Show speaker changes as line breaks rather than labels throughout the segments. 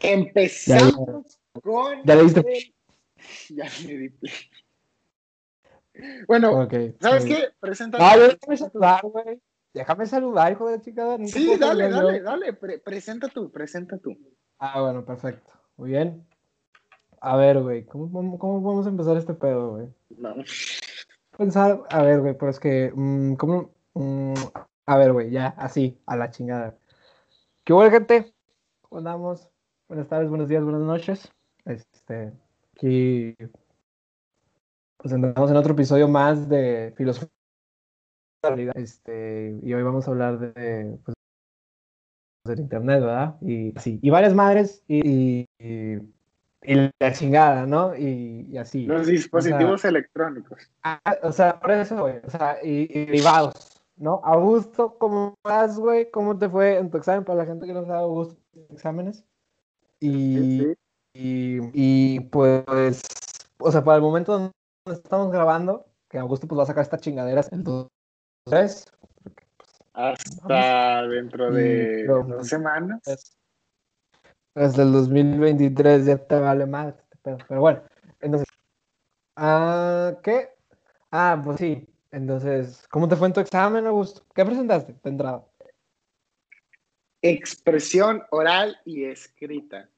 Empezamos con.
Ya le diste.
Ya le di play. Bueno, ¿sabes qué?
Yo déjame saludar, güey. Déjame saludar, hijo de nunca
Sí, dale,
yo.
dale, dale. pre- presenta tú, presenta tú.
Ah, bueno, perfecto. Muy bien. A ver, güey, ¿cómo, cómo, podemos empezar este pedo, güey?
No.
Pensar, a ver, güey, pero es que, mm, ¿cómo? Mm, a ver, güey, ya, así, a la chingada. ¿Qué hubo, gente? ¿Cómo andamos? Buenas tardes, buenos días, buenas noches. Este, aquí, pues andamos en otro episodio más de filosofía. Este, y hoy vamos a hablar de, pues, del internet, ¿verdad? Y sí, y varias madres y, y, y la chingada, ¿no? Y, y así.
Los dispositivos electrónicos.
Ah, o sea, por eso, güey. O sea, y, y derivados, ¿no? Augusto, ¿cómo vas, güey? ¿Cómo te fue en tu examen? Para la gente que no sabe, Augusto, exámenes. Y,
Sí,
y, y, pues, o sea, para el momento donde estamos grabando, que Augusto pues va a sacar estas chingaderas el 2
Hasta dentro de
Y- pero-
dos semanas.
Hasta el 2023 ya te vale madre este pedo. Pero bueno, entonces. Ah, ¿qué? Ah, pues sí. Entonces, ¿cómo te fue en tu examen, Augusto? ¿Qué presentaste de entrada?
Expresión oral y escrita.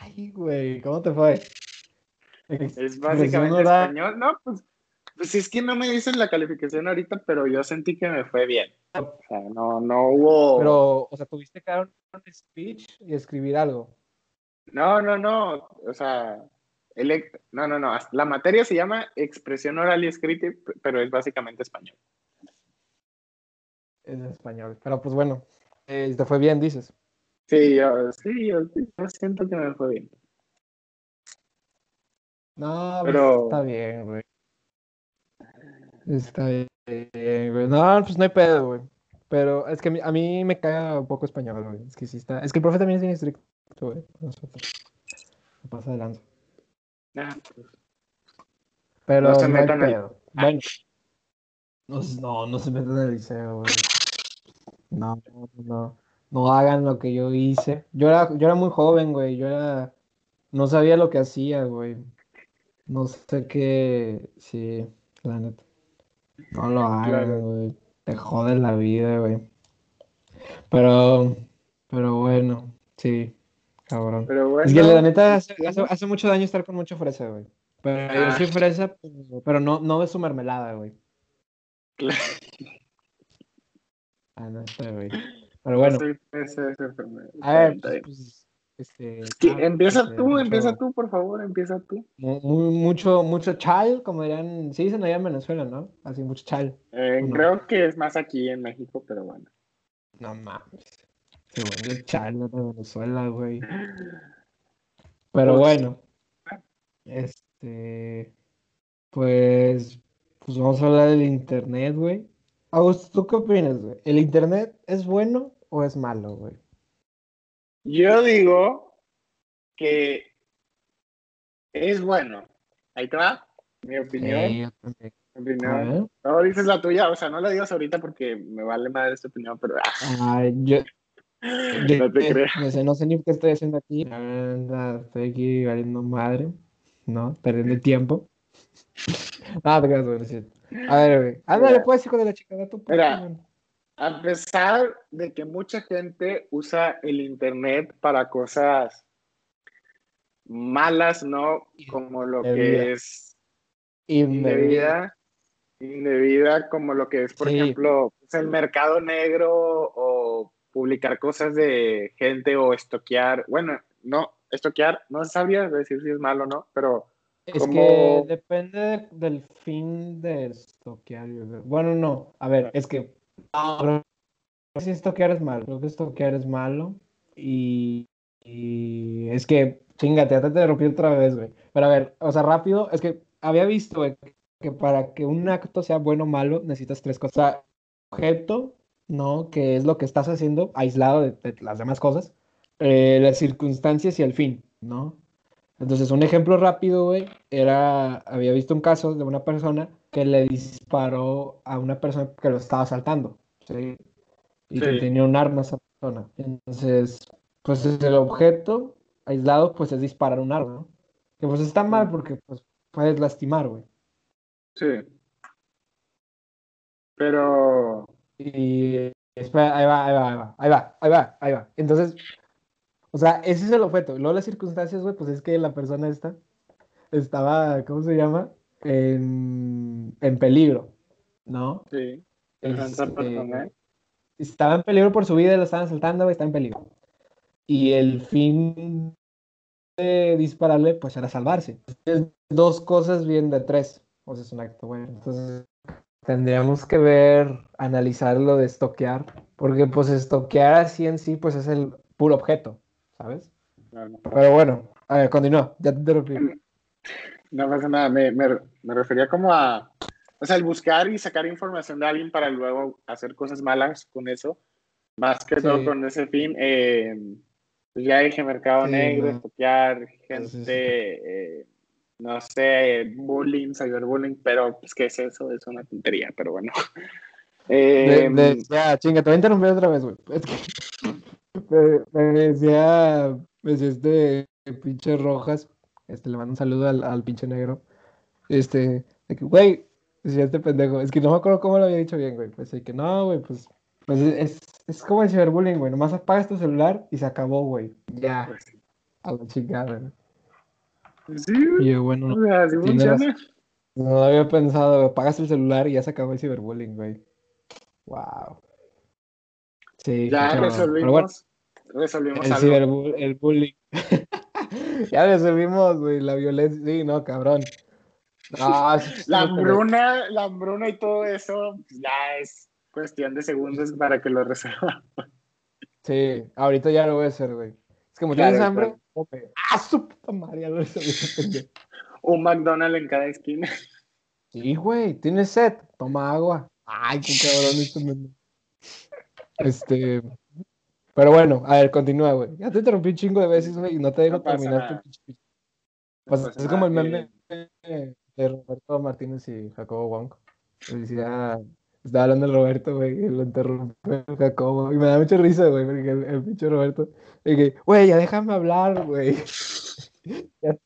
Ay, güey, ¿cómo te fue?
Es básicamente español. No, pues, pues es que no me dicen la calificación ahorita, pero yo sentí que me fue bien. O sea, no, no hubo.
Pero, o sea, tuviste que dar un speech y escribir algo.
No, no, no. O sea, el, no, no, no. La materia se llama expresión oral y escrita, pero es básicamente español.
En español. Pero pues bueno, eh, te fue bien, dices.
Sí, yo, sí, yo, yo siento que me fue bien.
No, pues,
Pero-
está bien, güey. Está bien, güey. No, pues no hay pedo, güey. Pero es que a mí, a mí me caga un poco español, güey. Es que sí está. Es que el profe también es bien estricto, güey. Nosotros. Pasa de lanza.
Ah, pues,
Pero
No
no,
se
pedo. Bueno. No, no se metan en el liceo, güey. No, no, no. Hagan lo que yo hice. Yo era, yo era muy joven, güey. Yo era. No sabía lo que hacía, güey. No sé qué. Sí, la neta. No lo hagan,
Claro.
güey. Te jode la vida, güey. Pero. Pero bueno, sí. Cabrón.
Pero bueno.
Es que la neta hace, hace, hace mucho daño estar con mucha fresa, güey. Pero yo
Ah.
soy fresa, pero, pero no, no de su mermelada, güey.
Claro.
Ah, no sé, güey. Pero bueno, a ver, pues, pues, este,
Sí,
ah,
empieza
este,
tú,
mucho-
empieza tú, por favor, empieza tú.
mu- mu- mucho, mucho chal, como dirían, sí dicen allá en Venezuela, ¿no? Así, mucho chal.
Eh,
No.
Creo que es más aquí en México, pero bueno.
No mames. Según el chal de Venezuela, güey. Pero
Pues-
bueno, este, pues, pues vamos a hablar del internet, güey. Augusto, ¿tú qué opinas, güey? ¿El internet es bueno o es malo, güey?
Yo digo que es bueno. Ahí te va, mi opinión.
Yo también.
mi opinión. No dices la tuya, o sea, no la digas ahorita porque me vale madre esta opinión, pero ah,
Ay, yo, yo-
no te
eh,
creas.
no sé, no sé ni qué estoy haciendo aquí. Estoy aquí valiendo madre, ¿no? Perdiendo tiempo. Ah, te creas, güey. A ver, güey. Ándale, pues, hijo de la tú. pues,
Mira. A pesar de que mucha gente usa el internet para cosas malas, ¿no? Como lo que
Indebida.
es
Indebida.
indebida, como lo que es, por
Sí.
ejemplo, pues, el mercado negro o publicar cosas de gente o estoquear, bueno, no, estoquear, no sabría decir si es malo o no, pero
Es que depende de- del fin de estoquear. Bueno, no. A ver, es que. No, sí estoquear es malo. Creo que estoquear es malo. Y, y es que, chingate, ya te interrumpí otra vez, güey. Pero a ver, o sea, rápido, es que había visto, güey, que para que un acto sea bueno o malo, necesitas tres cosas. O sea, objeto, ¿no? Que es lo que estás haciendo, aislado de, de las demás cosas. Eh, las circunstancias y el fin, ¿no? Entonces, un ejemplo rápido, güey, era, había visto un caso de una persona que le disparó a una persona que lo estaba asaltando, ¿sí? y que tenía un arma esa persona. Entonces, pues el objeto aislado, pues es disparar un arma, ¿no? Que pues está mal porque pues puedes lastimar, güey.
Sí. Pero.
Y espera, ahí va, ahí va, ahí va, ahí va, ahí va, ahí va. Entonces, o sea, ese es el objeto. Luego las circunstancias, güey, pues es que la persona esta estaba, ¿cómo se llama? En, en peligro, ¿no?
Sí.
Este, estaba en peligro por su vida, lo estaban saltando, güey, está en peligro. Y el fin de dispararle, pues era salvarse. Es dos cosas bien de tres. O sea, es un acto bueno. Entonces, tendríamos que ver, analizar lo de estoquear, porque pues estoquear así en sí, pues es el puro objeto, ¿sabes? Pero bueno, a ver, continúa, ya te interrumpí.
No pasa nada, me, me, me, refería como a, o sea, el buscar y sacar información de alguien para luego hacer cosas malas con eso, más que todo con ese fin. Eh, pues ya dije mercado negro, estoquear, gente... Eh, no sé, bullying, cyberbullying, pero pues, ¿qué es eso? Es una tontería, pero bueno.
Eh, ya, chinga, te voy a interrumpir otra vez, güey. Es que me, decía, me decía este pinche Rojas, este, le mando un saludo al, al pinche negro, este, de que, güey, decía este pendejo, es que no me acuerdo cómo lo había dicho bien, güey, pues, de que no, güey, pues, pues es, es como el ciberbullying, güey, nomás apagas tu celular y se acabó, güey, ya, pues a la chingada, güey.
Sí,
y bueno, no, lo había pensado, apagas el celular y ya se acabó el ciberbullying, güey. Wow.
Sí, ya resolvimos, resolvimos
el, algo. el bullying. ya resolvimos, güey, la violencia. Sí, no, cabrón.
la hambruna, la hambruna y todo eso, pues, ya es cuestión de segundos para que lo resuelva.
Sí, ahorita ya lo voy a hacer, güey. Es como tienes hambre, ¡Ah, su puta madre!
Un McDonald's en cada esquina.
Sí, güey, tienes sed, toma agua. Ay, qué cabrón este Pero bueno, a ver, continúa, güey. Ya te interrumpí un chingo de veces, güey, y no te dejo terminar tu pues, Es como el meme de Roberto Martínez y Jacobo Wong. Decía, estaba hablando el Roberto, güey, y lo interrumpió Jacobo. Y me da mucha risa, güey, porque el, el pinche Roberto. Y que, güey, ya déjame hablar, güey.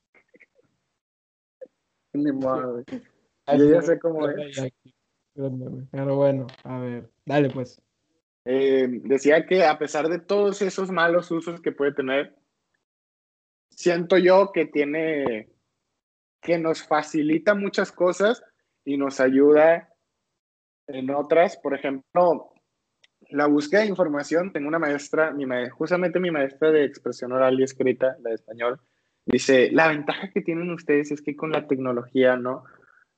Ni modo, güey. Yo ya sé cómo es.
Pero bueno, a ver, dale pues.
Eh, decía que a pesar de todos esos malos usos que puede tener, siento yo que tiene, que nos facilita muchas cosas y nos ayuda en otras, por ejemplo, la búsqueda de información, tengo una maestra, mi justamente mi maestra de expresión oral y escrita, la de español, dice, la ventaja que tienen ustedes es que con la tecnología, ¿no?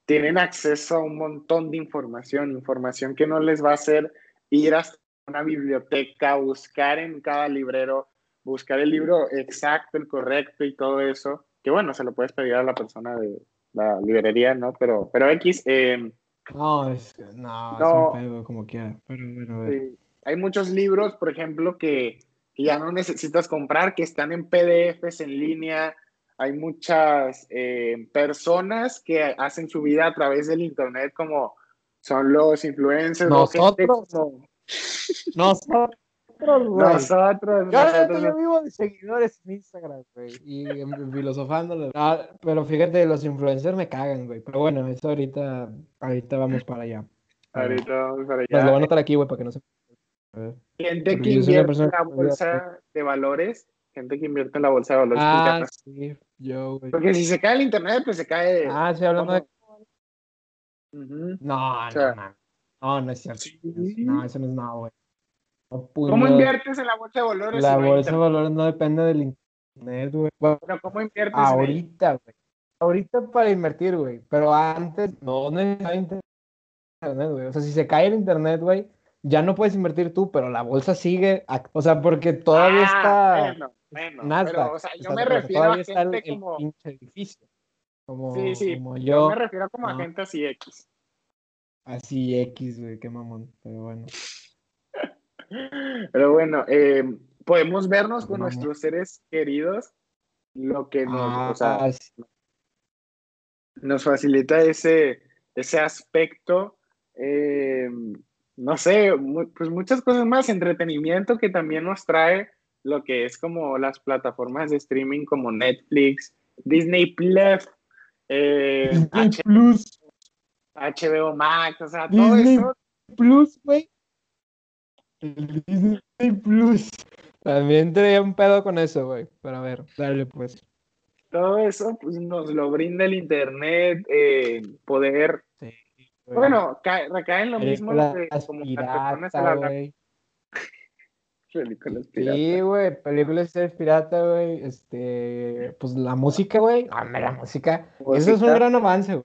Tienen acceso a un montón de información, información que no les va a hacer ir hasta una biblioteca, buscar en cada librero, buscar el libro exacto, el correcto y todo eso, que bueno, se lo puedes pedir a la persona de la librería, ¿no? Pero, pero X, eh,
no, es, no, no, es un pedo como quiera. Pero,
Hay muchos libros, por ejemplo, que, ya no necesitas comprar, que están en PDFs en línea. Hay muchas eh, personas que hacen su vida a través del Internet, como son los influencers.
Nosotros. Nosotros.
Nosotros,
yo, vivo de seguidores en Instagram, güey, y filosofando. Ah, pero fíjate, los influencers me cagan, güey. Pero bueno, eso ahorita, ahorita vamos para allá.
Ahorita vamos para allá.
Pues lo voy a anotar aquí, güey, para que no se...
Gente que invierte en la bolsa de valores, gente que invierte en la bolsa de valores.
Ah, sí, yo, güey.
Porque si se cae el internet, pues se cae...
Ah, sí, hablando de... No, no, no, no, no es cierto. No, eso no es nada, güey.
¿Cómo inviertes en la bolsa de valores?
La bolsa de valores no depende del internet, güey.
Bueno, ¿cómo inviertes?
Ahorita, güey. Ahorita para invertir, güey. Pero antes no necesariamente internet, güey. O sea, si se cae el internet, güey, ya no puedes invertir tú, pero la bolsa sigue. O sea, porque todavía
ah, está. Bueno, bueno. Pero, o sea, yo me refiero a gente
el, como. El edificio. Como,
sí, sí.
Como
yo. yo me refiero como a gente así X.
Así X, güey, qué mamón. Pero bueno.
Pero bueno, eh, podemos vernos con nuestros seres queridos, lo que nos, ah, nos facilita ese, ese aspecto. Eh, no sé, pues muchas cosas más, entretenimiento que también nos trae lo que es como las plataformas de streaming como Netflix, Disney Plus, eh, Plus. HBO Max, o sea, todo eso.
Plus, güey. Disney Plus. También traía un pedo con eso, güey. Pero a ver, dale pues.
Todo eso pues, nos lo brinda el internet, eh, poder. Sí, bueno, recae en lo mismo que como
Películas piratas. Sí, güey, películas pirata, güey. Este, pues la música, güey. Ah, la música. Eso es un gran avance, güey.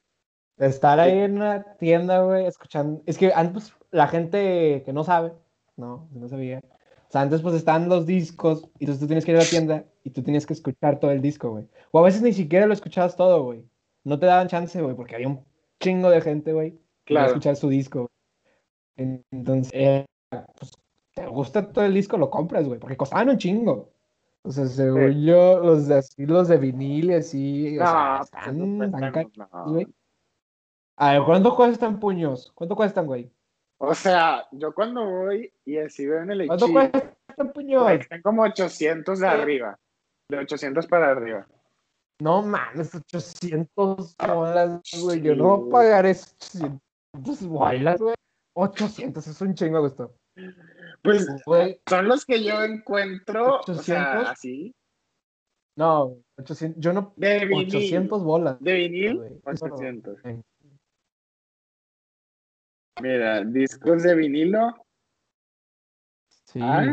Estar ahí en una tienda, güey, escuchando. Es que antes la gente que no sabe, no, no sabía. O sea, antes pues estaban los discos y entonces tú tienes que ir a la tienda y tú tienes que escuchar todo el disco, güey. O a veces ni siquiera lo escuchabas todo, güey. No te daban chance, güey, porque había un chingo de gente, güey, que iba a escuchar su disco. Entonces, eh, pues te gusta todo el disco, lo compras, güey, porque costaban un chingo. O sea, según yo, los de así, los de vinil y así, o sea, pues, están, güey. A ver, ¿cuánto cuestan puños? ¿Cuánto cuestan, güey?
O sea, yo cuando voy y así veo en el
¿Cuánto cuestan puños?
Están como 800 de arriba. De 800 para arriba.
No mames, 800 bolas, güey. Yo no voy a pagar esos 800 bolas, güey. 800, es un chingo, gusto.
Pues son los que yo encuentro. 800. así.
No, 800, yo no.
De vinil.
800 bolas.
De vinil, 800. Mira, discos de vinilo.
Sí, ah.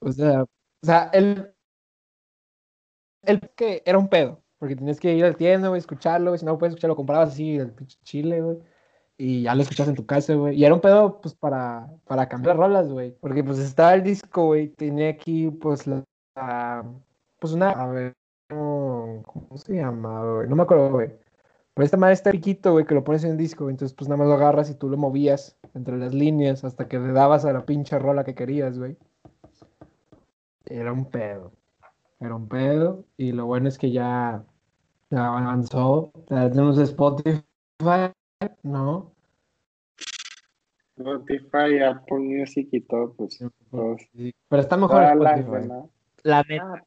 O sea, o sea, el. El que era un pedo. Porque tienes que ir al tienda, güey, escucharlo, güey. Si no puedes escucharlo, comprabas así el chile, güey y ya lo escuchas en tu casa, güey. Y era un pedo, pues, para, para cambiar rolas, güey. Porque, pues, estaba el disco, güey. Tenía aquí, pues, la, pues, una, a ver, ¿cómo, se llama, güey? No me acuerdo, güey. Pero esta madre está riquito, güey, que lo pones en el disco, Entonces, pues, nada más lo agarras y tú lo movías entre las líneas hasta que le dabas a la pinche rola que querías, güey. Era un pedo. Era un pedo. Y lo bueno es que ya, ya avanzó. Ya tenemos Spotify no.
Spotify, Apple Music y todo, pues.
Pero está mejor Spotify. La, ah,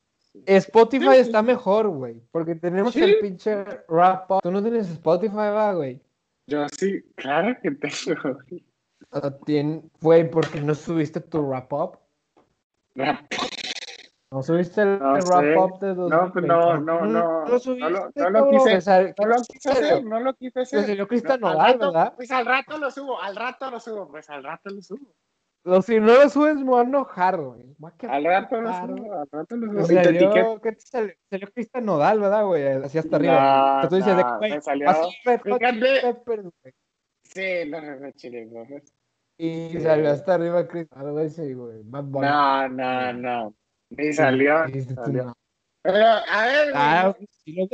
Spotify está mejor, güey. Porque tenemos el pinche rap up. Tú no tienes Spotify, va, güey.
Yo sí, claro que tengo.
Güey, ¿por qué no subiste tu rap up? Rap ¿No subiste el, wrap-up de dos
No, pues no, no, no. No lo subiste, no lo, no lo quise, no lo quise hacer, no lo quise hacer.
Pues yo Cristian Nodal, ¿verdad?
Pues al rato lo subo, al rato lo subo, pues al rato lo subo.
Lo, si no lo subes, me voy a enojar, güey.
Al rato lo subo, al rato lo subo.
O sea, yo, ¿qué te salió? Salió Cristian Nodal, ¿verdad, güey? Así hasta arriba. Tú dices,
de, me salió, así, Sí, los Red Chili
Y salió hasta arriba Cristian Nodal, güey.
No, no, no. Me salió. Pero, a ver, ah, no,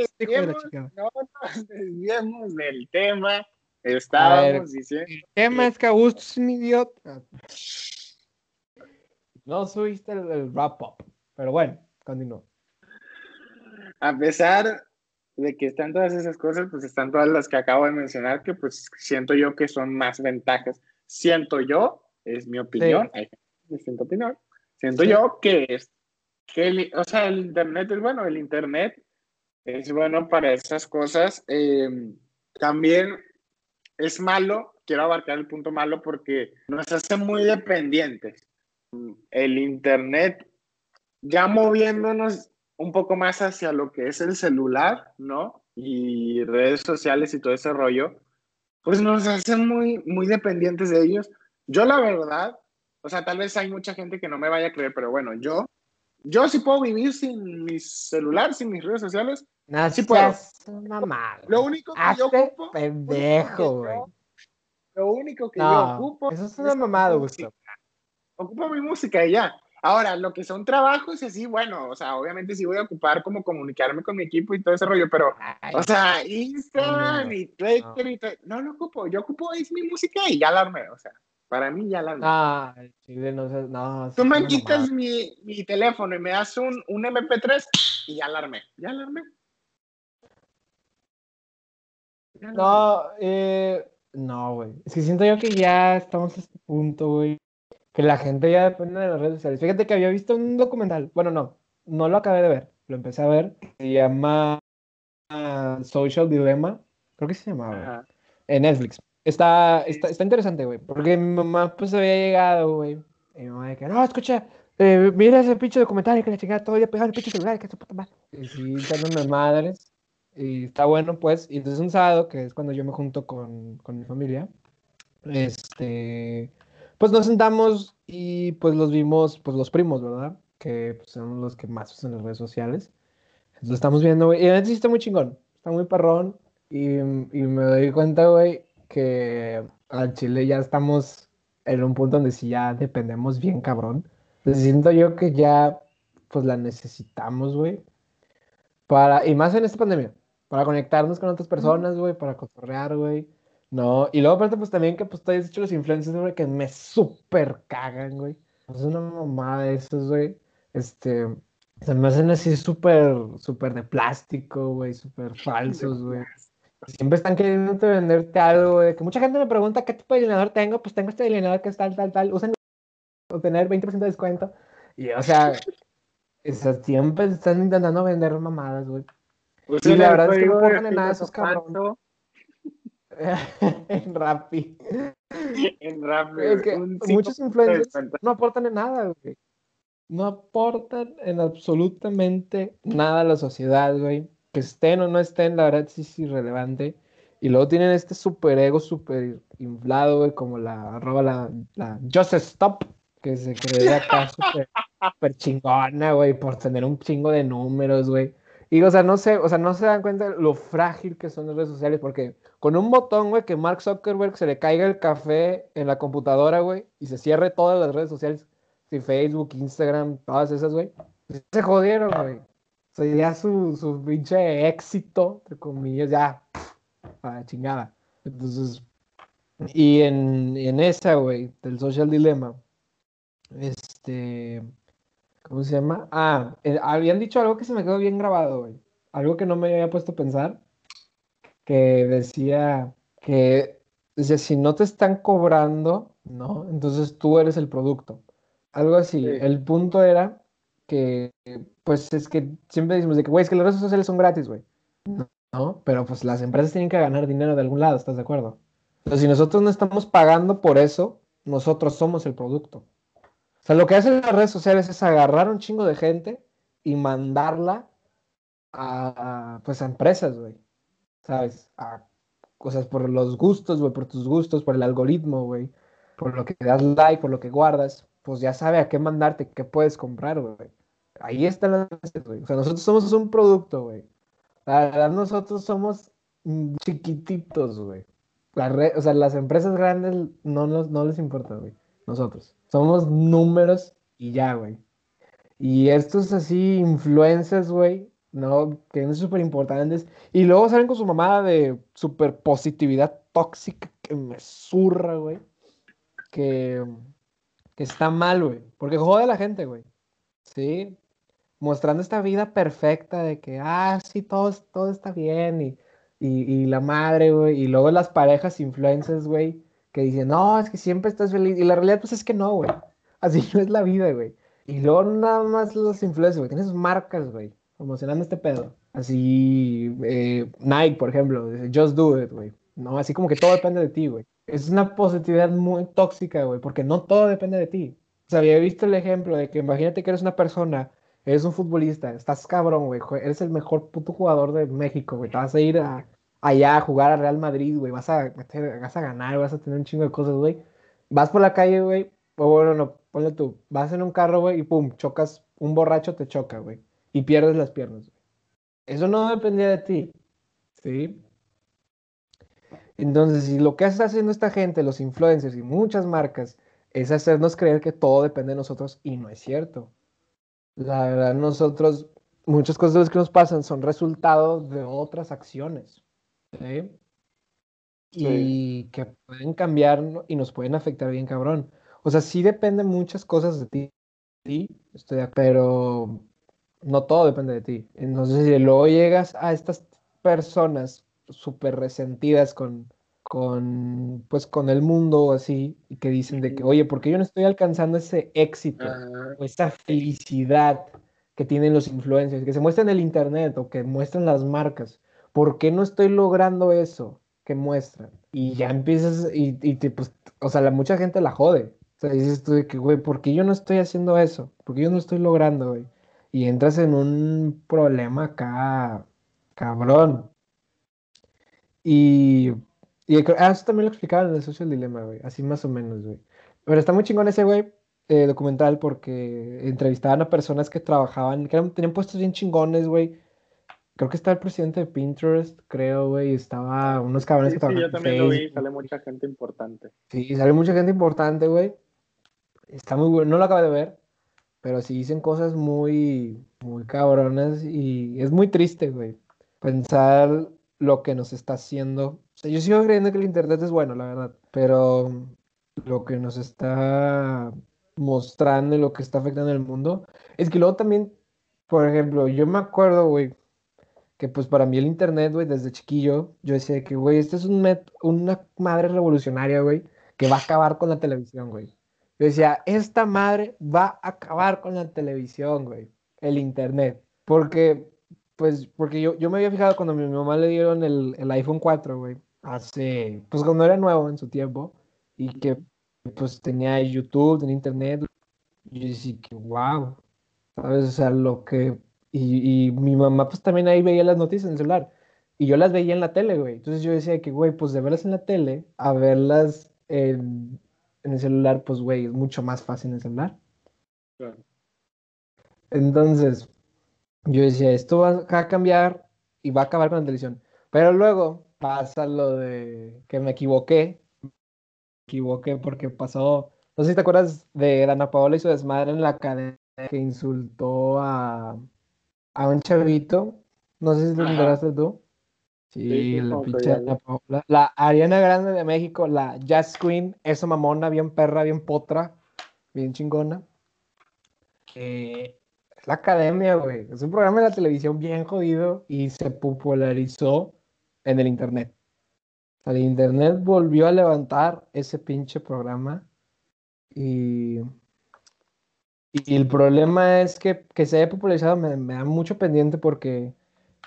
nos desviemos del tema. Estábamos diciendo.
El tema es que Augusto es un idiota. No subiste el, wrap-up. Pero bueno, continúo.
A pesar de que están todas esas cosas, pues están todas las que acabo de mencionar, que pues siento yo que son más ventajas. Siento yo, es mi opinión, hay distinta opinión, siento yo que es que o sea, el Internet es bueno, el Internet es bueno para esas cosas. Em, también es malo, quiero abarcar el punto malo porque nos hace muy dependientes. El Internet, ya moviéndonos un poco más hacia lo que es el celular, ¿no? Y redes sociales y todo ese rollo, pues nos hace muy, muy dependientes de ellos. Yo la verdad, o sea, tal vez hay mucha gente que no me vaya a creer, pero bueno, yo yo sí puedo vivir sin mi celular, sin mis redes sociales.
No,
sí puedo.
Mamá.
Lo único que yo ocupo.
Pendejo, güey.
Lo único que yo ocupo.
Eso es una mamada, Gusto.
Ocupo mi música y ya. Ahora, lo que son trabajos, así, bueno, o sea, obviamente sí voy a ocupar como comunicarme con mi equipo y todo ese rollo, pero, o sea, Instagram y Twitter y todo, no lo ocupo, yo ocupo es mi música y ya la armé, o sea. Para mí ya la.
Ah, chile no sé. No,
Tú me quitas mi, mi, teléfono y me das un, un MP3 y ya la armé. Ya la armé.
No, eh, No, güey. Es que siento yo que ya estamos a este punto, güey. Que la gente ya depende de las redes sociales. Fíjate que había visto un documental. Bueno, no. No lo acabé de ver. Lo empecé a ver. Se llama ah, Social Dilemma. Creo que se llamaba. En Netflix. Está, está, está interesante, güey. Porque mi mamá, pues, había llegado, güey. Y mi mamá que, no, escucha, eh, mira ese pinche documental que le chingada todo el día pegando el pinche celular, que su puta madre. Y sí, están unas madres. Y está bueno, pues. Y entonces un sábado, que es cuando yo me junto con, con mi familia, este, pues nos sentamos y pues los vimos, pues los primos, ¿verdad? Que pues, son los que más usan las redes sociales. Lo estamos viendo, güey. Y además está muy chingón. Está muy parrón. Y, y me doy cuenta, güey, que al Chile ya estamos en un punto donde sí ya dependemos bien, cabrón. Entonces siento yo que ya, pues la necesitamos, güey. Para, y más en esta pandemia para conectarnos con otras personas, güey, para cotorrear, güey. No, y luego aparte, pues también que pues has dicho los influencers, güey, que me súper cagan, güey. Es una mamada de esos, güey. Este, se me hacen así súper, súper de plástico, güey, súper falsos, güey. Siempre están queriendo venderte algo, güey. Que mucha gente me pregunta qué tipo de delineador tengo. Pues tengo este delineador que es tal, tal, tal. Usen obtener 20% de descuento. Y, o sea, siempre están intentando vender mamadas, güey.
Pues
y la verdad es que no aportan en nada esos cabrones. en Rappi.
En Rappi.
Es que muchos influencers no aportan en nada, güey. No aportan en absolutamente nada a la sociedad, güey. Que estén o no estén, la verdad sí es irrelevante. Y luego tienen este super ego super inflado, güey, como la arroba la, la Just Stop, que se cree acá súper super chingona, güey, por tener un chingo de números, güey. Y, o sea, no sé, o sea, no se dan cuenta lo frágil que son las redes sociales, porque con un botón, güey, que Mark Zuckerberg se le caiga el café en la computadora, güey, y se cierre todas las redes sociales, si Facebook, Instagram, todas esas, güey, pues se jodieron, güey. O sea, ya su, su pinche éxito, entre comillas, ya, a la chingada. Entonces, y en, en esa, güey, del social dilemma, este, ¿Cómo se llama? Ah, eh, habían dicho algo que se me quedó bien grabado, güey. Algo que no me había puesto a pensar. Que decía que decía, si no te están cobrando, ¿no? Entonces tú eres el producto. Algo así. El punto era que, pues es que siempre decimos de que, güey, es que las redes sociales son gratis, güey. No, pero pues las empresas tienen que ganar dinero de algún lado, ¿estás de acuerdo? Entonces, si nosotros no estamos pagando por eso, nosotros somos el producto. O sea, lo que hacen las redes sociales es agarrar un chingo de gente y mandarla a, pues a empresas, güey. ¿Sabes? A cosas por los gustos, güey, por tus gustos, por el algoritmo, güey. Por lo que das like, por lo que guardas, pues ya sabe a qué mandarte, qué puedes comprar, güey. Ahí están las güey. O sea, nosotros somos un producto, güey. La verdad, nosotros somos chiquititos, güey. o sea, las empresas grandes no, nos, no les importa, güey. Nosotros. Somos números y ya, güey. Y estos así, influencers, güey, ¿no? Que son súper importantes. Y luego salen con su mamada de súper positividad tóxica que me zurra, güey. Que, que está mal, güey. Porque jode a la gente, güey. ¿Sí? Mostrando esta vida perfecta de que, ah, sí, todo, todo está bien. Y, y, y la madre, güey. Y luego las parejas influencers, güey que dicen, no, es que siempre estás feliz. Y la realidad, pues es que no, güey. Así no es la vida, güey. Y luego nada más los influencers, güey. Tienes marcas, güey, promocionando este pedo. Así, eh, Nike, por ejemplo, Just Do It, güey. No, así como que todo depende de ti, güey. Es una positividad muy tóxica, güey, porque no todo depende de ti. O sea, había visto el ejemplo de que imagínate que eres una persona, eres un futbolista, estás cabrón, güey, eres el mejor puto jugador de México, güey. Te vas a ir a, allá a jugar a Real Madrid, güey, vas a, vas a ganar, vas a tener un chingo de cosas, güey. Vas por la calle, güey, o bueno, no, ponle tú, vas en un carro, güey, y pum, chocas, un borracho te choca, güey, y pierdes las piernas. Eso no dependía de ti, ¿sí? Entonces, si lo que está haciendo esta gente, los influencers y muchas marcas, es hacernos creer que todo depende de nosotros, y no es cierto. La verdad, nosotros, muchas cosas que nos pasan son resultados de otras acciones. Y que pueden cambiar y nos pueden afectar bien cabrón. O sea, sí depende muchas cosas de ti, sí, estoy pero no todo depende de ti. Entonces, si luego llegas a estas personas súper resentidas con, con, pues, con el mundo o así, y que dicen de que, oye, ¿por qué yo no estoy alcanzando ese éxito o esa felicidad que tienen los influencers, que se muestran en el internet o que muestran las marcas? ¿Por qué no estoy logrando eso que muestran? Y ya empiezas, y, y te, pues, o sea, la, mucha gente la jode. O sea, dices tú de que, güey, ¿por qué yo no estoy haciendo eso? ¿Por qué yo no estoy logrando, güey? Y entras en un problema acá, cabrón. Y y ah, eso también lo explicaban en el Social Dilemma, güey. Así más o menos, güey. Pero está muy chingón ese, güey, eh, documental porque entrevistaban a personas que trabajaban, que tenían puestos bien chingones, güey. Creo que está el presidente de Pinterest, creo, güey. Estaba unos cabrones
que
trabajaban.
Sí, yo también lo vi, sale mucha gente importante.
Sí, sale mucha gente importante, güey. Está muy bueno, no lo acabo de ver, pero sí dicen cosas muy, muy cabronas y es muy triste, güey. Pensar lo que nos está haciendo yo sigo creyendo que el Internet es bueno, la verdad, pero lo que nos está mostrando y lo que está afectando el mundo es que luego también, por ejemplo, yo me acuerdo, güey, que pues para mí el Internet, güey, desde chiquillo, yo decía que, güey, esto es un una madre revolucionaria, güey, que va a acabar con la televisión, güey. Yo decía, esta madre va a acabar con la televisión, güey, el Internet. Porque, pues, porque yo, yo me había fijado cuando a mi mamá le dieron el, el iPhone 4, güey hace, pues cuando era nuevo en su tiempo y que pues tenía YouTube, tenía internet, y yo decía que wow, ¿sabes? O sea, lo que, y, y, mi mamá pues también ahí veía las noticias en el celular y yo las veía en la tele, güey. Entonces yo decía que, güey, pues de verlas en la tele a verlas en, en el celular, pues, güey, es mucho más fácil en el celular. Entonces, yo decía, esto va a cambiar y va a acabar con la televisión. Pero luego pasa lo de que me equivoqué. Me equivoqué porque pasó. No sé si te acuerdas de Dana Paola y su desmadre en la academia que insultó a, a un chavito. No sé si te enteraste tú. Sí, la pinche. La Ariana Grande de México, la Jazz Queen, esa mamona, bien perra, bien potra, bien chingona. Que es la academia, güey. Es un programa de la televisión bien jodido y se popularizó en el Internet. el Internet volvió a levantar ese pinche programa y, y el problema es que, que se haya popularizado me, me, da mucho pendiente porque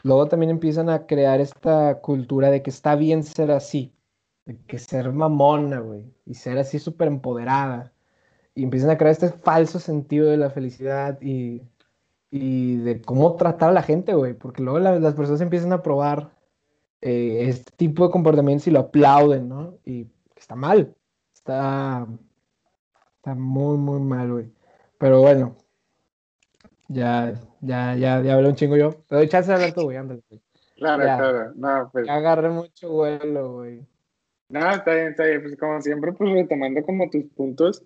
luego también empiezan a crear esta cultura de que está bien ser así, de que ser mamona, güey, y ser así súper empoderada. Y empiezan a crear este falso sentido de la felicidad y, y de cómo tratar a la gente, güey, porque luego las personas empiezan a probar eh, este tipo de comportamientos y lo aplauden, ¿no? Y está mal. Está, está muy, muy mal, güey. Pero bueno, ya, ya, ya, ya hablé un chingo yo. Te doy chance de hablar tú, güey, ándale,
Claro, claro. No, pues.
Agarré mucho vuelo, güey.
No, está bien, está bien. Pues como siempre, pues retomando como tus puntos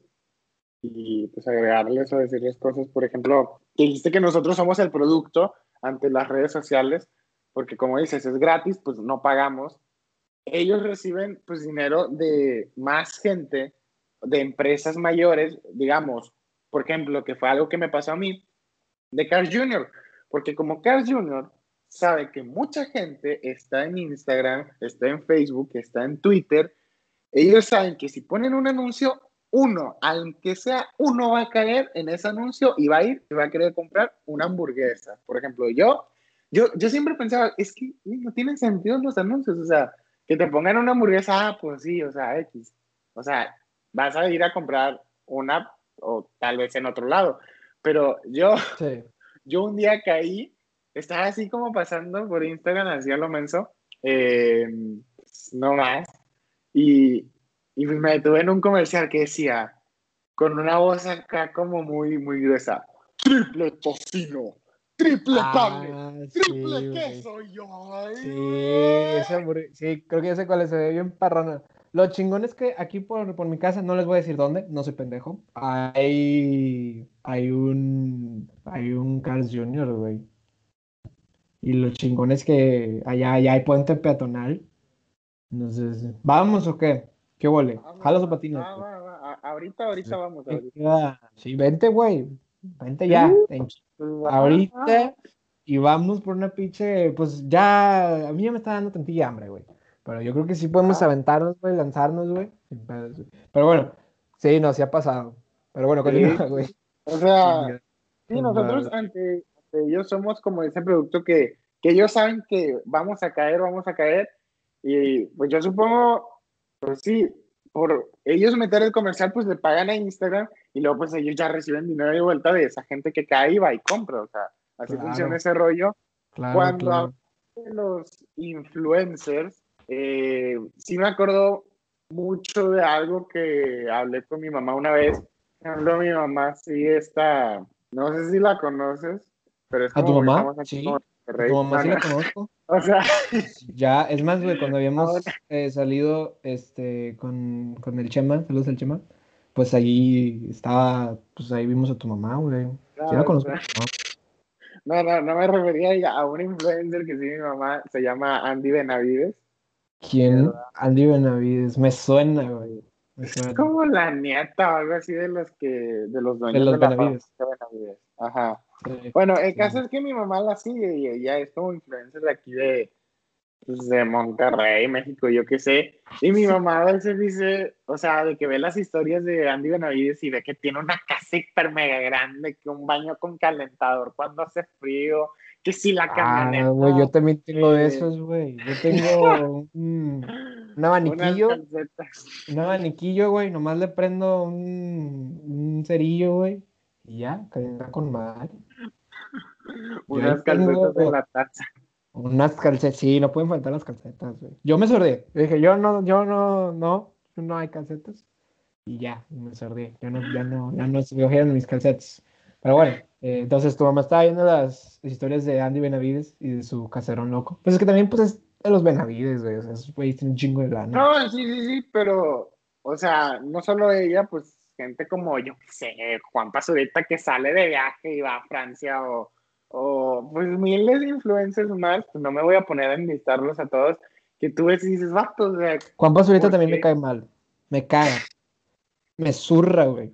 y pues agregarles o decirles cosas. Por ejemplo, que dijiste que nosotros somos el producto ante las redes sociales porque como dices, es gratis, pues no pagamos. Ellos reciben pues dinero de más gente, de empresas mayores, digamos, por ejemplo, que fue algo que me pasó a mí, de Carl Jr., porque como Carl Jr. sabe que mucha gente está en Instagram, está en Facebook, está en Twitter, ellos saben que si ponen un anuncio, uno, aunque sea uno va a caer en ese anuncio y va a ir y va a querer comprar una hamburguesa. Por ejemplo, yo yo, yo siempre pensaba, es que no tienen sentido los anuncios, o sea, que te pongan una hamburguesa, ah, pues sí, o sea, X. O sea, vas a ir a comprar una o tal vez en otro lado. Pero yo, yo un día caí, estaba así como pasando por Instagram, así a lo menso, eh, no más, y, y me detuve en un comercial que decía, con una voz acá como muy, muy gruesa, triple tocino, triple ah, carne, triple queso. Yo,
sí, sí, creo que ya sé cuál se ve bien parrona. Lo chingón es que aquí por, por, mi casa, no les voy a decir dónde, no soy pendejo. Hay, hay un, hay un Carl's Jr., güey. Y lo chingón es que allá, allá hay puente peatonal. Entonces, ¿vamos o qué? ¿Qué huele? Jala su patina.
ahorita, ahorita vamos. Ahorita.
Sí, vente, güey. Vente ya. Pues, ahorita y vamos por una pinche, pues ya, a mí ya me está dando tantilla hambre, güey. Pero yo creo que sí podemos
Ah.
aventarnos, güey, lanzarnos, güey. Pero bueno, sí, no, sí ha pasado. Pero bueno,
Sí.
continúa, güey.
O sea, sí,
Con
nosotros ante, ante ellos somos como ese producto que, que ellos saben que vamos a caer, vamos a caer. Y pues yo supongo, pues sí, por ellos meter el comercial, pues le pagan a Instagram y luego pues ellos ya reciben dinero de vuelta de esa gente que cae y va y compra. O sea, así
Claro.
funciona ese rollo.
Claro,
Cuando
claro.
los influencers, eh, sí me acuerdo mucho de algo que hablé con mi mamá una vez. Ejemplo, mi mamá sí está, no sé si la conoces, pero es
¿A tu
como
mamá? Sí.
Monterrey.
Tu mamá sí la
no,
conozco.
O sea,
Ya, es más, güey, cuando habíamos eh, salido este, con, con el Chema, saludos al Chema, pues ahí estaba, pues ahí vimos a tu mamá, güey. Sí la conozco.
no, no, no me refería a un influencer que sí mi mamá se llama Andy Benavides.
¿Quién? Andy Benavides. Me suena, güey. Me
Es como la nieta o algo así de los que, de los dueños
De los
la
Benavides.
farmacia Benavides. Ajá.
Sí.
Bueno, el
Sí.
caso es que mi mamá la sigue y ella es como influencer de aquí de, pues, de Monterrey, México, yo qué sé. Y mi mamá a veces dice, o sea, de que ve las historias de Andy Benavides y ve que tiene una casa hiper mega grande, que un baño con calentador cuando hace frío, que si la camioneta.
Ah, güey, yo también tengo de esos, güey. Yo tengo un, un abaniquillo, un abaniquillo, güey. Nomás le prendo un, un cerillo, güey. Y ya, calienta con madre.
Unas calcetas de la taza.
Unas calcetas, sí, no pueden faltar las calcetas, güey. Yo me sordé. Dije, yo no, yo no, no, no hay calcetas. Y ya, me sordé. Yo no, ya no, ya no se cogieron mis calcetas. Pero bueno, eh, entonces tu mamá estaba viendo las historias de Andy Benavides y de su caserón loco. Pues es que también, pues es de los Benavides, güey. O sea, esos güeyes tienen un chingo de lana.
No, sí, sí, sí, pero, o sea, no solo ella, pues gente como, yo qué sé, Juan Pazurita que sale de viaje y va a Francia o, o pues miles de influencers más, pues no me voy a poner a enlistarlos a todos, que tú ves y dices, vato, o sea,
Juan Pazurita
¿Por
también
qué?
me cae mal. Me caga. Me zurra, güey.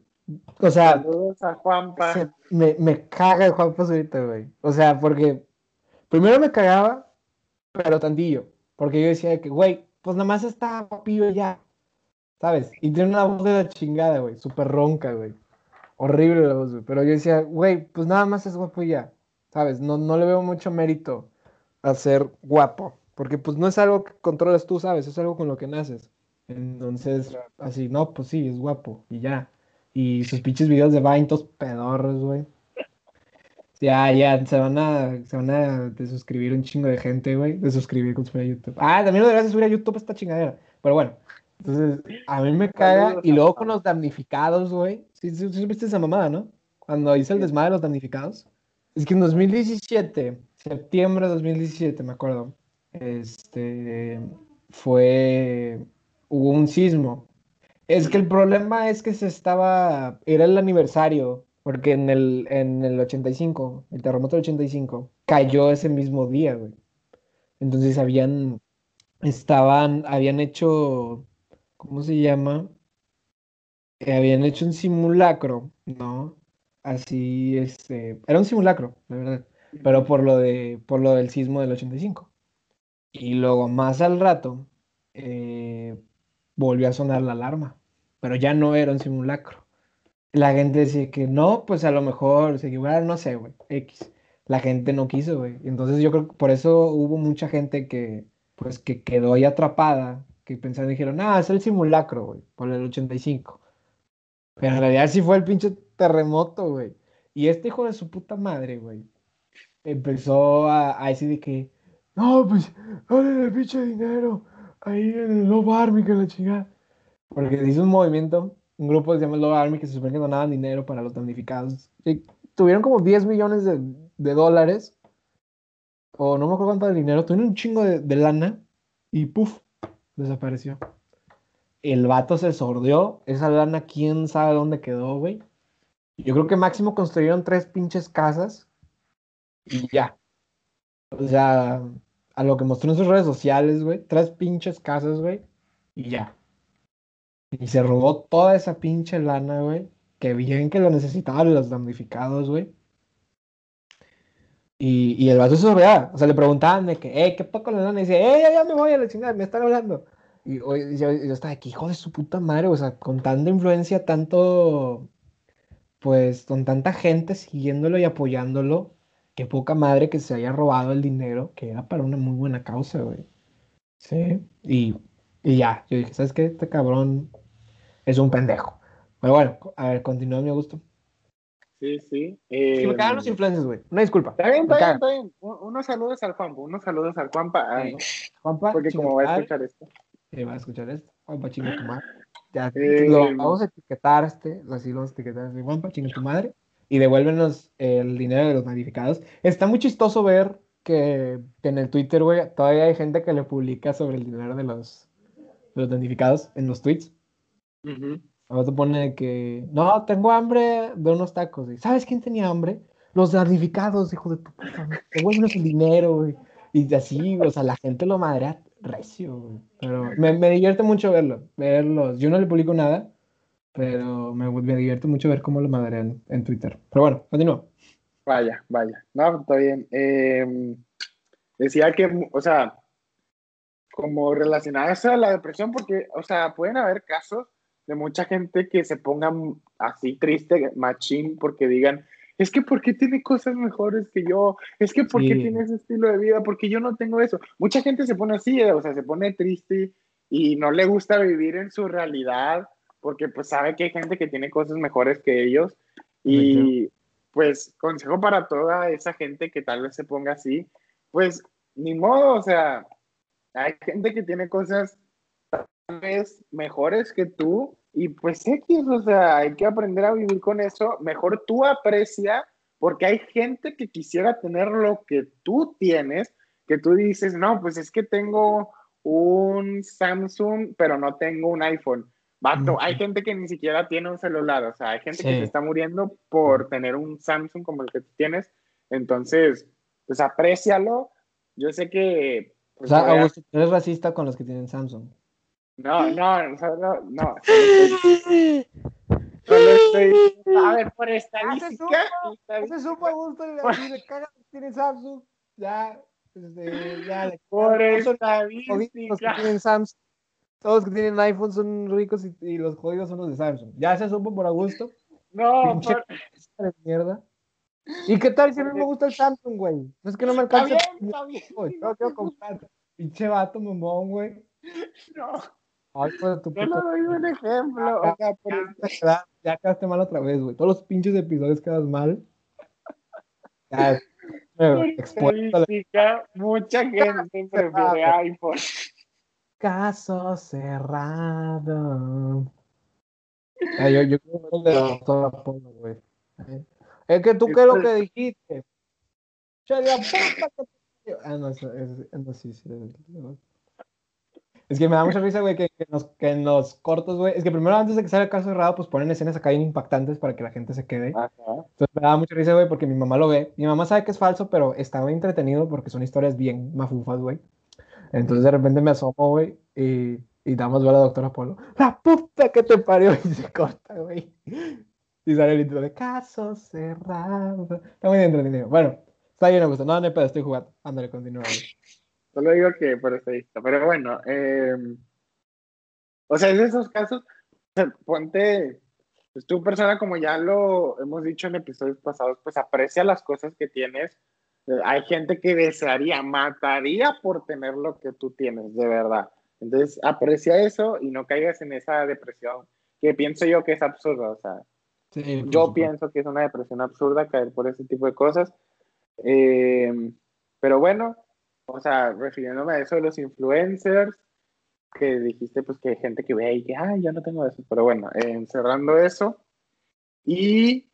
O sea,
saludos a Juanpa.
se- me, me caga el Juan Pazurita, güey. O sea, porque primero me cagaba, pero tantillo. Porque yo decía de que, güey, pues nada más está papillo ya. ¿Sabes? Y tiene una voz de la chingada, güey. Súper ronca, güey. Horrible la voz, güey. Pero yo decía, güey, pues nada más es guapo y ya. ¿Sabes? No, no le veo mucho mérito a ser guapo. Porque pues no es algo que controlas tú, ¿sabes? Es algo con lo que naces. Entonces, así, no, pues sí, es guapo y ya. Y sus pinches videos de Vine, todos pedorros, güey. Ya, ya, se van a, se van a desuscribir un chingo de gente, güey. Desuscribir con subir a YouTube. Ah, también lo deberías de subir a YouTube esta chingadera. Pero bueno, entonces, a mí me caga. Y luego con los damnificados, güey. Sí, sí, sí, viste esa mamada, ¿no? Cuando hice el desmadre de los damnificados. Es que en 2017, septiembre de 2017, me acuerdo, este, fue, hubo un sismo. Es que el problema es que se estaba, era el aniversario, porque en el, en el 85, el terremoto del 85, cayó ese mismo día, güey. Entonces habían, estaban, habían hecho, ¿cómo se llama? Eh, habían hecho un simulacro, ¿no? Así, este, era un simulacro, la verdad, pero por lo de, por lo del sismo del 85. Y luego más al rato, eh, volvió a sonar la alarma, pero ya no era un simulacro. La gente decía que no, pues a lo mejor se equivocaron, no sé, güey, X. La gente no quiso, güey. Entonces yo creo que por eso hubo mucha gente que, pues, que quedó ahí atrapada, que pensaron, dijeron, ah, es el simulacro, güey, por el 85. Pero en realidad sí fue el pinche terremoto, güey. Y este hijo de su puta madre, güey, empezó a, decir de que, no, pues, dale el pinche dinero ahí en el Army, que la chingada. Porque hizo un movimiento, un grupo que se llama Love Army, que se supone que donaban dinero para los damnificados. Y tuvieron como 10 millones de, de dólares, o no me acuerdo cuánto de dinero, tuvieron un chingo de, lana, y puf, desapareció. El vato se sordeó, esa lana, quién sabe dónde quedó, güey. Yo creo que máximo construyeron tres pinches casas y ya. O sea, a lo que mostró en sus redes sociales, güey, tres pinches casas, güey, y ya. Y se robó toda esa pinche lana, güey, que bien que lo necesitaban los damnificados, güey. Y, y el vato se sorprendía. O sea, le preguntaban de que, eh, ¿qué poco la nana? Y dice, eh, ya, ya me voy a la chingada, me están hablando. Y yo, yo estaba aquí, hijo de su puta madre, o sea, con tanta influencia, tanto, pues, con tanta gente siguiéndolo y apoyándolo, qué poca madre que se haya robado el dinero, que era para una muy buena causa, güey. Sí, y, y ya, yo dije, ¿sabes qué? Este cabrón es un pendejo. Pero bueno, a ver, continúa mi gusto.
Sí, sí.
Si me
Eh,
cagan los influencers, güey. Una disculpa.
Está bien, está bien, está bien. Un- Unos saludos al Juanpa, unos saludos al Juanpa. ay,
Juanpa,
porque como va a escuchar esto.
Eh, va a escuchar esto. Juanpa, chinga tu madre. Ya,
Eh,
lo vamos a etiquetar, este, así lo vamos a etiquetar. así, Juanpa, chinga tu madre. Y devuélvenos el dinero de los notificados. Está muy chistoso ver que, en el Twitter, güey, todavía hay gente que le publica sobre el dinero de los, de los notificados en los tweets.
Ujú.
Ahora te pone que, no, tengo hambre de unos tacos. Y, ¿Sabes quién tenía hambre? Los damnificados, hijo de tu puta. madre. Devuélvenos el dinero, güey. Y así, o sea, la gente lo madrea recio, güey. Pero me, me divierte mucho verlo, verlos. Yo no le publico nada, pero me, me divierte mucho ver cómo lo madrean en Twitter. Pero bueno, continúa.
Vaya, vaya. No, está bien. Eh, decía que, o sea, como relacionadas a la depresión, porque, o sea, pueden haber casos de mucha gente que se pongan así triste, machín, porque digan, es que ¿por qué tiene cosas mejores que yo? Es que ¿por qué
Sí.
tiene ese estilo de vida? Porque yo no tengo eso. Mucha gente se pone así, eh, o sea, se pone triste y no le gusta vivir en su realidad, porque pues sabe que hay gente que tiene cosas mejores que ellos. Y pues consejo para toda esa gente que tal vez se ponga así, pues ni modo, o sea, hay gente que tiene cosas tal vez mejores que tú y pues X, o sea, hay que aprender a vivir con eso. Mejor tú aprecia, porque hay gente que quisiera tener lo que tú tienes, que tú dices, no, pues es que tengo un Samsung, pero no tengo un iPhone.
Ujú.
hay gente que ni siquiera tiene un celular, o sea, hay gente que se está muriendo por tener un Samsung como el que tú tienes. Entonces, pues aprécialo. Yo sé que...
O
pues,
sea,
obvia-
Augusto, tú eres racista con los que tienen Samsung.
No, no, solo, no, solo estoy, a ver, por estadística, estadística,
Ese supo Augusto y le, y le caga que tiene Samsung. Ya, este, ya le
por
los que
estadística.
tienen Samsung. Todos los que tienen iPhone son ricos y, y los jodidos son los de Samsung. Ya se supo por Augusto.
No,
Pinche
por-
de mierda. ¿Y qué tal si a mí me gusta el Samsung, güey? No es que no me
está
alcance.
bien, está bien.
no quiero comprar. Pinche vato, mamón, güey.
No,
Ay, de tu puta.
doy un ejemplo.
Ya, ya, ya quedaste mal otra vez, güey. Todos los pinches episodios quedas mal. Ya,
por
me expuesto a la-
estadística, mucha gente prefiere iPhone.
Caso cerrado. Ah, yo, yo quiero ver el de doctor Apolo, güey. Eh, Es que tú, ¿qué es lo que dijiste? Che, de puta que Ah, no, eso, eso- no, sí, sí. Es que me da mucha risa, güey, que, los, que en los cortos, güey. Es que primero, antes de que salga el caso cerrado, pues ponen escenas acá bien impactantes para que la gente se quede.
Ajá.
Entonces me daba mucha risa, güey, porque mi mamá lo ve. Mi mamá sabe que es falso, pero está muy entretenido porque son historias bien mafufas, güey. Entonces de repente me asomo, güey, y, y damos ver a la doctora Polo. ¡La puta que te parió! Y se corta, güey. Y sale el intro de caso cerrado. Está muy entretenido. Bueno, está bien, me gusta. No, no pedo, estoy jugando. Ándale, continúa, güey.
Solo digo que por estadística. Pero bueno, eh, o sea, en esos casos, ponte, pues tú persona, como ya lo hemos dicho en episodios pasados, pues aprecia las cosas que tienes. Hay gente que desearía, mataría por tener lo que tú tienes, de verdad. Entonces, aprecia eso y no caigas en esa depresión, que pienso yo que es absurda. O sea,
Sí,
yo pienso que es una depresión absurda caer por ese tipo de cosas. Eh, pero bueno, o sea, refiriéndome a eso de los influencers, que dijiste pues que hay gente que ve y que, ay, yo no tengo eso. Pero bueno, eh, cerrando eso. Y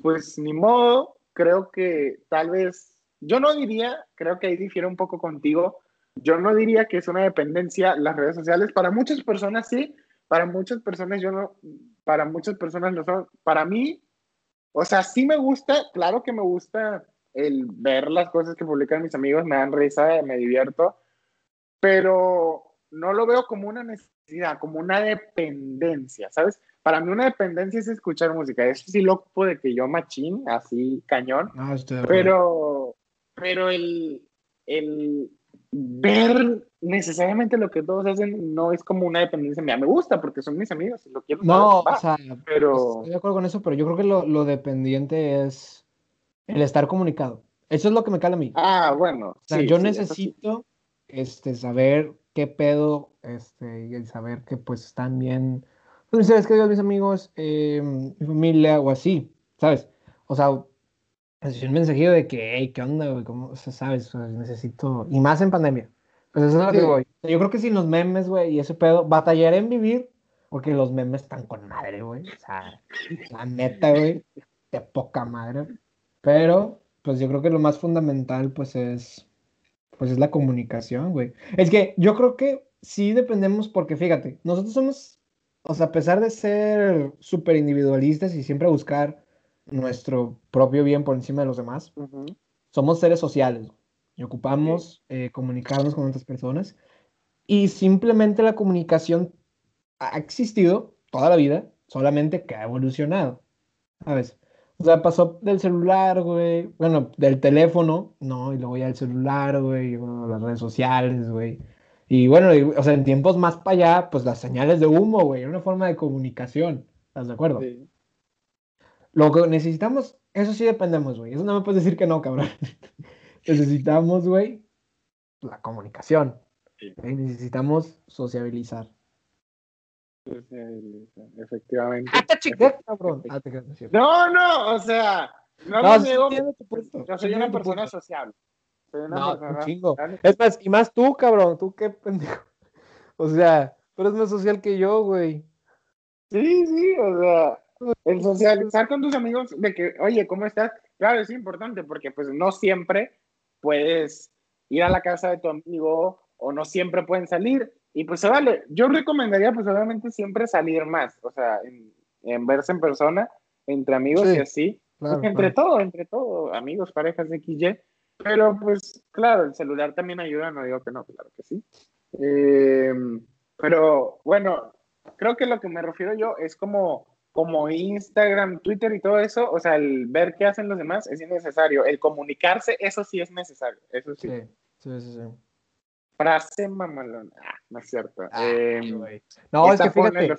pues ni modo, creo que tal vez, yo no diría, creo que ahí difiere un poco contigo, yo no diría que es una dependencia las redes sociales. Para muchas personas sí, para muchas personas yo no, para muchas personas no son. Para mí, o sea, sí me gusta, claro que me gusta el ver las cosas que publican mis amigos, me dan risa, me divierto, pero no lo veo como una necesidad, como una dependencia, ¿sabes? Para mí una dependencia es escuchar música. Eso sí lo puede que yo machín, así cañón,
No, de acuerdo.
pero, pero el, el ver necesariamente lo que todos hacen no es como una dependencia mía. Me gusta porque son mis amigos lo quiero.
No, o sea,
pero...
estoy de acuerdo con eso, pero yo creo que lo, lo, dependiente es el estar comunicado. Eso es lo que me cala a mí.
Ah, bueno.
O sea, yo necesito este, saber qué pedo este, y el saber que pues están bien. Pues sabes que mis amigos, eh, mi familia o así, ¿sabes? O sea, es un mensajillo de que, hey, ¿qué onda, güey? ¿Cómo, o sea, sabes? necesito. Y más en pandemia. Pues eso es lo que voy. Yo creo que sin los memes, güey, y ese pedo, batallaré en vivir, porque los memes están con madre, güey. O sea, la neta, güey, de poca madre. Pero, pues yo creo que lo más fundamental, pues es, pues es la comunicación, güey. Es que yo creo que sí dependemos, porque fíjate, nosotros somos, o sea, a pesar de ser súper individualistas y siempre buscar nuestro propio bien por encima de los demás, somos seres sociales y ocupamos eh, comunicarnos con otras personas. Y simplemente la comunicación ha existido toda la vida, solamente que ha evolucionado. ¿Sabes? O sea, pasó del celular, güey, bueno, del teléfono, ¿no? Y luego ya el celular, güey, y las redes sociales, güey. Y bueno, o sea, en tiempos más para allá, pues las señales de humo, güey, era una forma de comunicación. ¿Estás de acuerdo? Sí. Lo que necesitamos, eso sí dependemos, güey. Eso no me puedes decir que no, cabrón. necesitamos, güey, la comunicación. Necesitamos sociabilizar.
Efectivamente.
¡Ah, cabrón! Ah,
no, no, o sea, no, no niego. Yo soy una persona sociable. Soy una
no, un chingo. Es más, y más tú, cabrón, tú qué pendejo. O sea, tú eres más social que yo, güey.
Sí, sí, o sea, el socializar con tus amigos de que, oye, ¿cómo estás? Claro, es importante porque pues no siempre puedes ir a la casa de tu amigo o no siempre pueden salir. Y pues se vale. Yo recomendaría pues obviamente siempre salir más, o sea, en, verse en persona, entre amigos y así. entre todo, entre todo, amigos, parejas, XY. Pero pues claro, el celular también ayuda, no digo que no, claro que sí. Em, pero bueno, creo que lo que me refiero yo es como como Instagram, Twitter y todo eso, o sea, el ver qué hacen los demás es innecesario. El comunicarse, eso sí es necesario. Eso sí.
Sí, sí, sí.
Frase mamalona. Ah, no es cierto. Ah, em,
no, es que fíjate,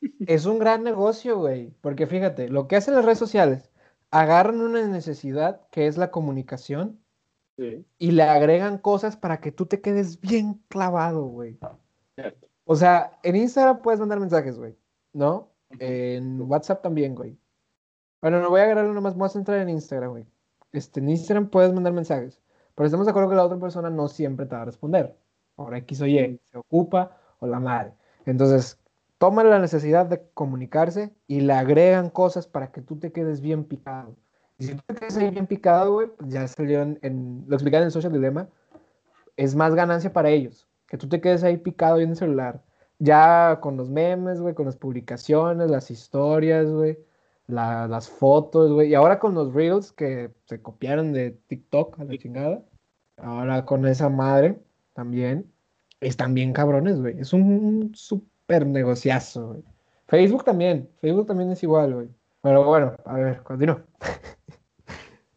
es un gran negocio, güey. Porque fíjate, lo que hacen las redes sociales, agarran una necesidad que es la comunicación y le agregan cosas para que tú te quedes bien clavado, güey. O sea, en Instagram puedes mandar mensajes, güey, ¿no? En WhatsApp también, güey. Bueno, no voy a agarrarlo nomás, voy a centrar en Instagram, güey. Este, en Instagram puedes mandar mensajes, pero estamos de acuerdo que la otra persona no siempre te va a responder. Ahora X o Y, se ocupa o la madre. Entonces, toman la necesidad de comunicarse y le agregan cosas para que tú te quedes bien picado. Y si tú te quedas ahí bien picado, güey, pues ya salió en, lo explican en Social Dilemma, es más ganancia para ellos. Que tú te quedes ahí picado en el celular ya con los memes, güey, con las publicaciones, las historias, güey, las fotos, güey, y ahora con los reels que se copiaron de TikTok a la chingada, ahora con esa madre también, están bien cabrones, güey, es un súper negociazo, güey. Facebook también, Facebook también es igual, güey. Pero bueno, a ver, continúo.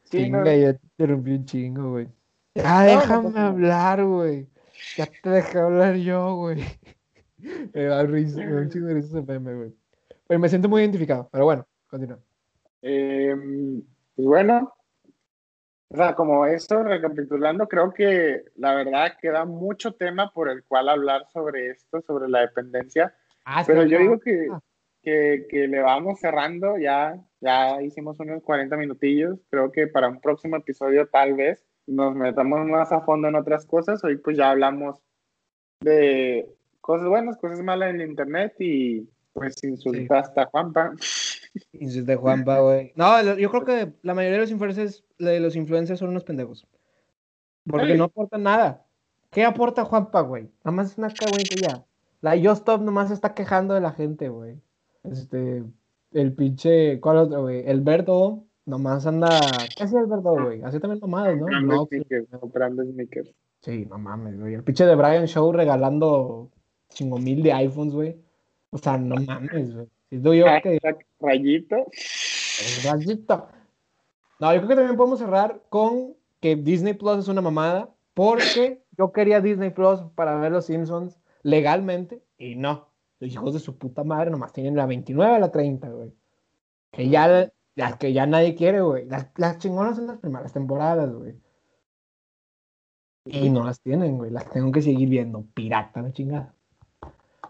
Chinga, ya te interrumpí un chingo, güey. Ya déjame hablar, güey. Ya te dejé hablar yo, güey. me da risa, me da un chingo de risa ese meme, güey. Pero me siento muy identificado, pero bueno, continúa.
Eh, pues bueno, o sea, como esto, recapitulando, creo que la verdad queda mucho tema por el cual hablar sobre esto, sobre la dependencia. Ah, pero yo digo que, que, que, le vamos cerrando, ya, ya hicimos unos 40 minutillos, creo que para un próximo episodio tal vez nos metamos más a fondo en otras cosas, hoy pues ya hablamos de cosas buenas, cosas malas en internet y pues insultaste a Juanpa.
Insulté a Juanpa, güey. No, yo creo que la mayoría de los influencers, de los influencers son unos pendejos. Porque no aportan nada. ¿Qué aporta Juanpa, güey? Nada más es una cagüita ya. La Stop nomás está quejando de la gente, güey. Este, el pinche, ¿cuál otro, güey? El Berto nomás anda, ¿qué hace el Berto, güey? Así también nomás, ¿no? No,
comprando sneakers.
Sí, no mames, güey. El pinche de Brian Show regalando chingo mil de iPhones, güey. O sea, no mames, güey. Si yo que...
Rayito.
Rayito. No, yo creo que también podemos cerrar con que Disney Plus es una mamada porque yo quería Disney Plus para ver los Simpsons legalmente y no. Los hijos de su puta madre nomás tienen la 29 a la 30, güey. Que ya, las que ya nadie quiere, güey. Las, las chingonas son las primeras temporadas, güey. Y no las tienen, güey. Las tengo que seguir viendo. Pirata, la chingada.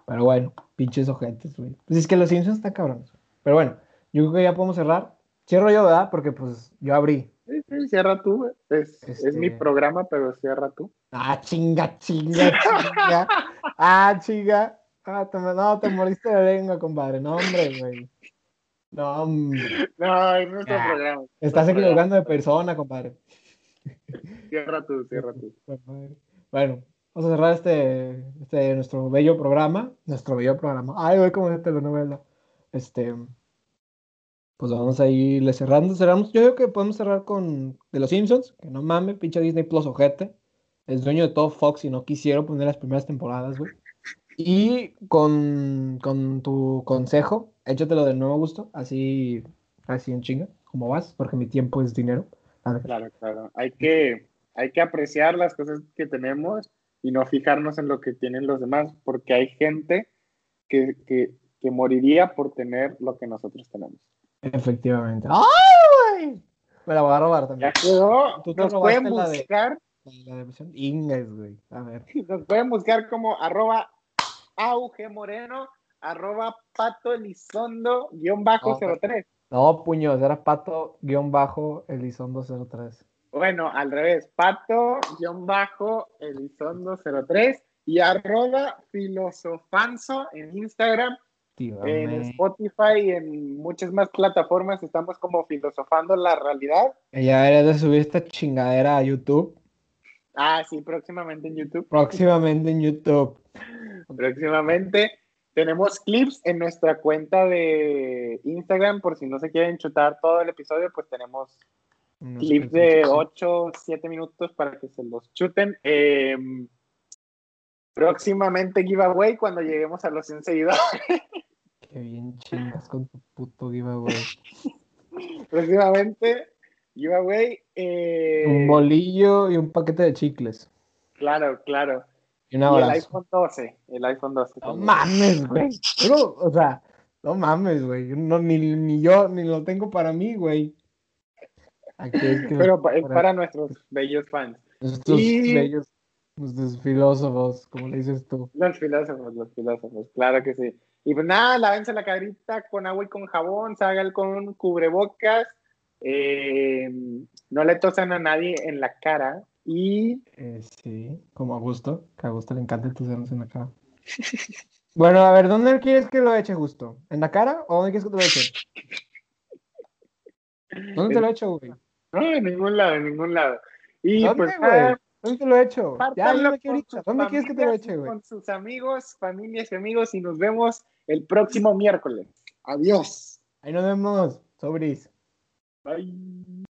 Pero bueno, pinches ojetes, güey. Pues es que los Simpsons están cabrones. Pero bueno, yo creo que ya podemos cerrar. Cierro yo, ¿verdad? Porque pues yo abrí.
Sí, sí, cierra tú, güey. Es, es
Este-
mi programa, pero cierra tú.
Ah, chinga, chinga, chinga. Ah, chinga. Ah, te, no, te moriste de lengua, compadre. No, hombre, güey. No, hombre.
No, es nuestro
Ah,
programa.
Estás
Nuestro
equivocando de persona, compadre.
Cierra tú, cierra tú.
Bueno, vamos a cerrar este, este nuestro bello programa. Nuestro bello programa. Ay, güey, como de telenovela. Este. Pues vamos a irle cerrando. Cerramos. Yo creo que podemos cerrar con de los Simpsons. Que no mames, pinche Disney Plus ojete. Es dueño de todo Fox y no quisieron poner las primeras temporadas, güey. Y con, con tu consejo, échatelo de nuevo gusto. Así, así en chinga. como vas? Porque mi tiempo es dinero.
Claro, claro. Hay que, hay que apreciar las cosas que tenemos y no fijarnos en lo que tienen los demás, porque hay gente que, que, que moriría por tener lo que nosotros tenemos.
Efectivamente. ¡Ay, güey! Me la voy a robar también.
Ya quedó.
Tú te
Nos pueden
la de-
buscar,
La de Inglés, güey. A ver.
nos pueden buscar como arroba auge moreno, arroba pato elizondo guion bajo
Ah,
03.
No, puños, era pato guion bajo Elizondo 03.
Bueno, al revés, pato guion bajo elizondo 03 y arroba filosofanzo en Instagram En. Spotify y en muchas más plataformas estamos como filosofando la realidad.
Ya deberías de subir esta chingadera a YouTube.
Ah, sí, próximamente en YouTube.
Próximamente en YouTube.
Próximamente tenemos clips en nuestra cuenta de Instagram por si no se quieren chutar todo el episodio, pues tenemos clips de
clipsitos.
8, 7 minutos para que se los chuten. Eh, próximamente giveaway cuando lleguemos a los 100 seguidores.
Qué bien chingas con tu puto giveaway.
próximamente giveaway. eh,
Un bolillo y un paquete de chicles.
Claro, claro.
Y un
Y el iPhone 12, el iPhone 12.
No
también.
mames, güey. Pero, o sea, no mames, güey. No, ni, ni yo ni lo tengo para mí, güey. Aquí es que
Pero es
para
para nuestros bellos fans.
nuestros
y-
bellos, nuestros filósofos, como le dices tú.
Los filósofos, los filósofos, claro que sí. Y pues nada, lávense la carita con agua y con jabón, salgan con cubrebocas, eh, no le tosan a nadie en la cara y
Eh, sí, como a gusto, que a gusto le encanta tus dedos en la cara. Bueno, a ver, ¿dónde quieres que lo eche justo? ¿En la cara o dónde quieres que te lo eche? ¿Dónde te lo echo, güey?
no, en ningún lado, en ningún lado. Y
¿Dónde,
pues nada,
¿Dónde te lo echo? Ya,
pártanlo
dime
con
ahorita. ¿Dónde quieres que te lo eche, güey?
Con sus amigos, familias y amigos y nos vemos el próximo miércoles. Adiós.
Ahí nos vemos, sobris.
Bye.